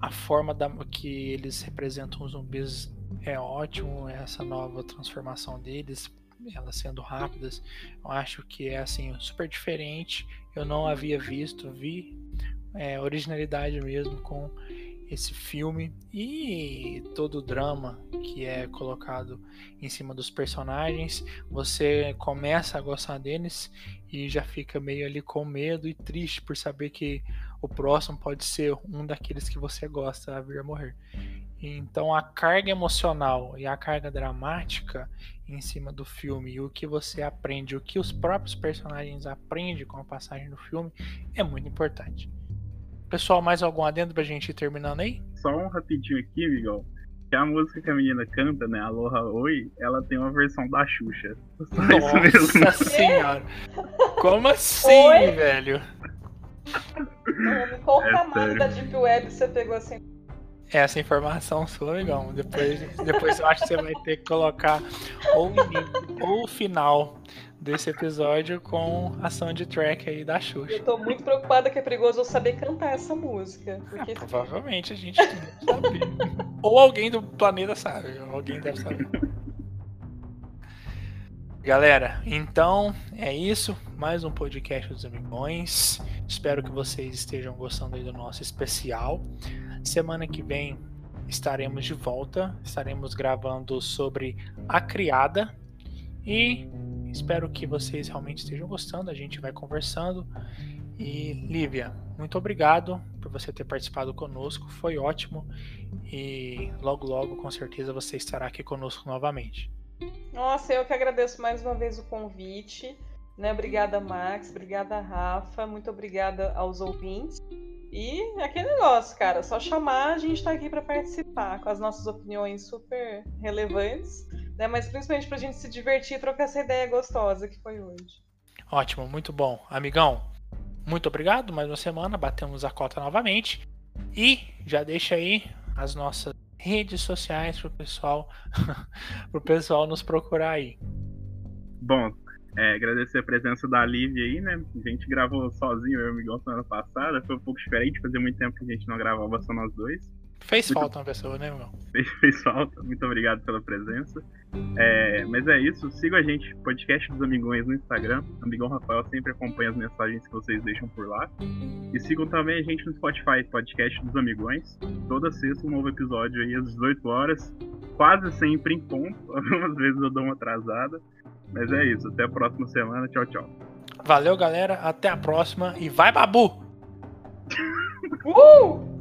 A forma da, que eles representam os zumbis é ótimo, essa nova transformação deles, elas sendo rápidas, eu acho que é assim super diferente. Eu não havia visto, vi é, originalidade mesmo com esse filme e todo o drama que é colocado em cima dos personagens, você começa a gostar deles e já fica meio ali com medo e triste por saber que o próximo pode ser um daqueles que você gosta a vir a morrer. Então a carga emocional e a carga dramática em cima do filme e o que você aprende, o que os próprios personagens aprendem com a passagem do filme é muito importante. Pessoal, mais algum adendo pra gente ir terminando aí? Só um rapidinho aqui, Miguel. Que a música que a menina canta, né? Aloha Oi, ela tem uma versão da Xuxa. Só Nossa senhora! Como assim, Oi? velho? Qual é camada da Deep Web você pegou assim? essa informação sua, amigão. Depois, depois eu acho que você vai ter que colocar ou o início ou o final desse episódio com a soundtrack aí da Xuxa. Eu tô muito preocupada que é perigoso eu saber cantar essa música. Porque... Ah, [laughs] provavelmente a gente sabe. [laughs] ou alguém do planeta sabe. Alguém deve saber. Galera, então é isso. Mais um podcast dos Amigões. Espero que vocês estejam gostando aí do nosso especial. Semana que vem estaremos de volta, estaremos gravando sobre A Criada e espero que vocês realmente estejam gostando. A gente vai conversando. E Lívia, muito obrigado por você ter participado conosco, foi ótimo e logo logo com certeza você estará aqui conosco novamente. Nossa, eu que agradeço mais uma vez o convite. Né? Obrigada, Max. Obrigada, Rafa. Muito obrigada aos ouvintes. E é aquele negócio, cara, só chamar, a gente tá aqui para participar com as nossas opiniões super relevantes, né? Mas principalmente pra gente se divertir e trocar essa ideia gostosa que foi hoje. Ótimo, muito bom. Amigão, muito obrigado. Mais uma semana, batemos a cota novamente. E já deixa aí as nossas redes sociais pro pessoal, [laughs] pro pessoal nos procurar aí. Bom, é, agradecer a presença da Lívia aí, né? A gente gravou sozinho, eu e o Miguel, semana passada. Foi um pouco diferente, fazia muito tempo que a gente não gravava só nós dois. Fez muito... falta uma pessoa, né? Fez, fez falta. Muito obrigado pela presença. É, mas é isso. Siga a gente, podcast dos Amigões no Instagram. Amigão Rafael sempre acompanha as mensagens que vocês deixam por lá. E sigam também a gente no Spotify, podcast dos Amigões. Toda sexta um novo episódio aí às 18 horas. Quase sempre em ponto. [laughs] Algumas vezes eu dou uma atrasada. Mas é isso. Até a próxima semana. Tchau, tchau. Valeu, galera. Até a próxima. E vai, Babu! [laughs] uh!